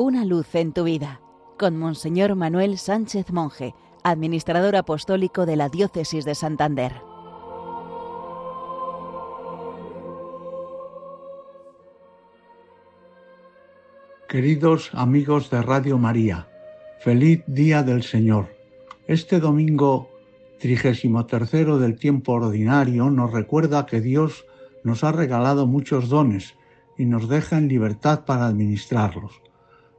Una luz en tu vida con Monseñor Manuel Sánchez Monje, administrador apostólico de la Diócesis de Santander. Queridos amigos de Radio María, feliz día del Señor. Este domingo trigésimo tercero del tiempo ordinario nos recuerda que Dios nos ha regalado muchos dones y nos deja en libertad para administrarlos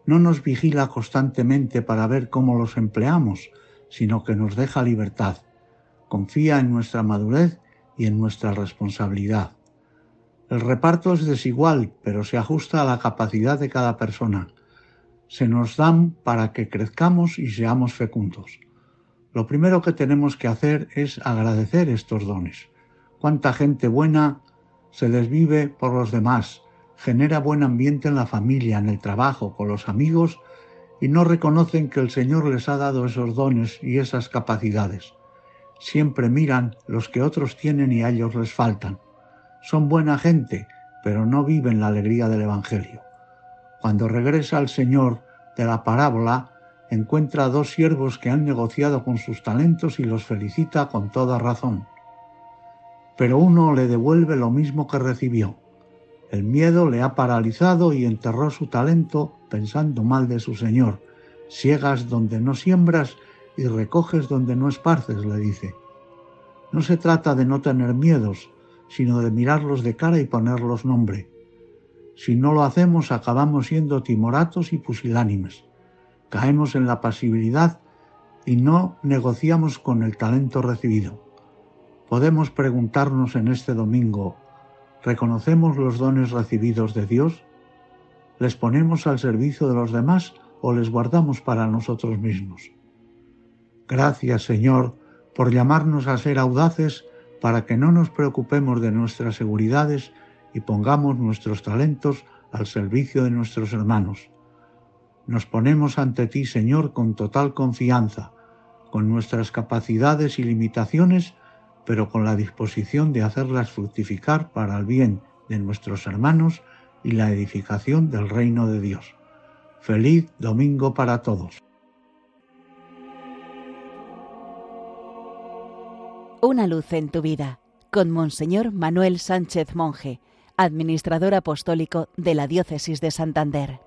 no nos vigila constantemente para ver cómo los empleamos, sino que nos deja libertad. Confía en nuestra madurez y en nuestra responsabilidad. El reparto es desigual, pero se ajusta a la capacidad de cada persona. Se nos dan para que crezcamos y seamos fecundos. Lo primero que tenemos que hacer es agradecer estos dones. Cuánta gente buena se desvive por los demás, genera buen ambiente en la familia, en el trabajo, con los amigos, y no reconocen que el Señor les ha dado esos dones y esas capacidades. Siempre miran los que otros tienen y a ellos les faltan. Son buena gente, pero no viven la alegría del Evangelio. Cuando regresa el Señor de la parábola, encuentra a dos siervos que han negociado con sus talentos y los felicita con toda razón. Pero uno le devuelve lo mismo que recibió el miedo le ha paralizado y enterró su talento pensando mal de su Señor. Siegas donde no siembras y recoges donde no esparces, le dice. No se trata de no tener miedos, sino de mirarlos de cara y ponerlos nombre. Si no lo hacemos, acabamos siendo timoratos y pusilánimes. Caemos en la pasibilidad y no negociamos con el talento recibido. Podemos preguntarnos en este domingo, ¿Reconocemos los dones recibidos de Dios? ¿Les ponemos al servicio de los demás o les guardamos para nosotros mismos? Gracias, Señor, por llamarnos a ser audaces para que no nos preocupemos de nuestras seguridades y pongamos nuestros talentos al servicio de nuestros hermanos. Nos ponemos ante ti, Señor, con total confianza, con nuestras capacidades y limitaciones, pero con la disposición de hacerlas fructificar para el bien de nuestros hermanos y la edificación del reino de Dios. Feliz domingo para todos. Una luz en tu vida con Monseñor Manuel Sánchez Monje, administrador apostólico de la Diócesis de Santander.